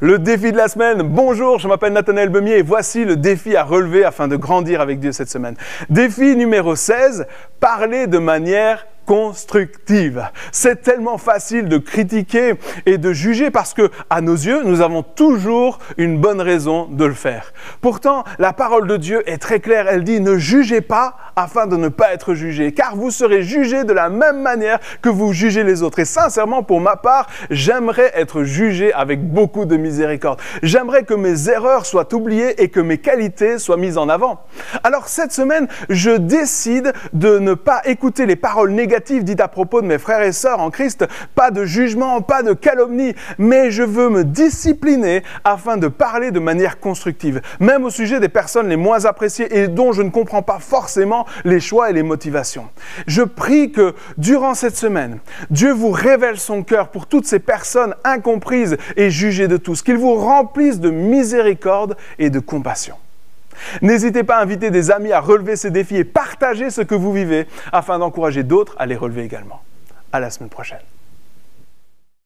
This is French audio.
Le défi de la semaine, bonjour, je m'appelle Nathanaël Bemier et voici le défi à relever afin de grandir avec Dieu cette semaine. Défi numéro 16, parler de manière constructive. C'est tellement facile de critiquer et de juger parce que, à nos yeux, nous avons toujours une bonne raison de le faire. Pourtant, la parole de Dieu est très claire. Elle dit ne jugez pas afin de ne pas être jugé, car vous serez jugé de la même manière que vous jugez les autres. Et sincèrement, pour ma part, j'aimerais être jugé avec beaucoup de miséricorde. J'aimerais que mes erreurs soient oubliées et que mes qualités soient mises en avant. Alors cette semaine, je décide de ne pas écouter les paroles négatives dit à propos de mes frères et sœurs en Christ, pas de jugement, pas de calomnie, mais je veux me discipliner afin de parler de manière constructive, même au sujet des personnes les moins appréciées et dont je ne comprends pas forcément les choix et les motivations. Je prie que durant cette semaine, Dieu vous révèle son cœur pour toutes ces personnes incomprises et jugées de tous, qu'il vous remplisse de miséricorde et de compassion. N'hésitez pas à inviter des amis à relever ces défis et partager ce que vous vivez afin d'encourager d'autres à les relever également. À la semaine prochaine.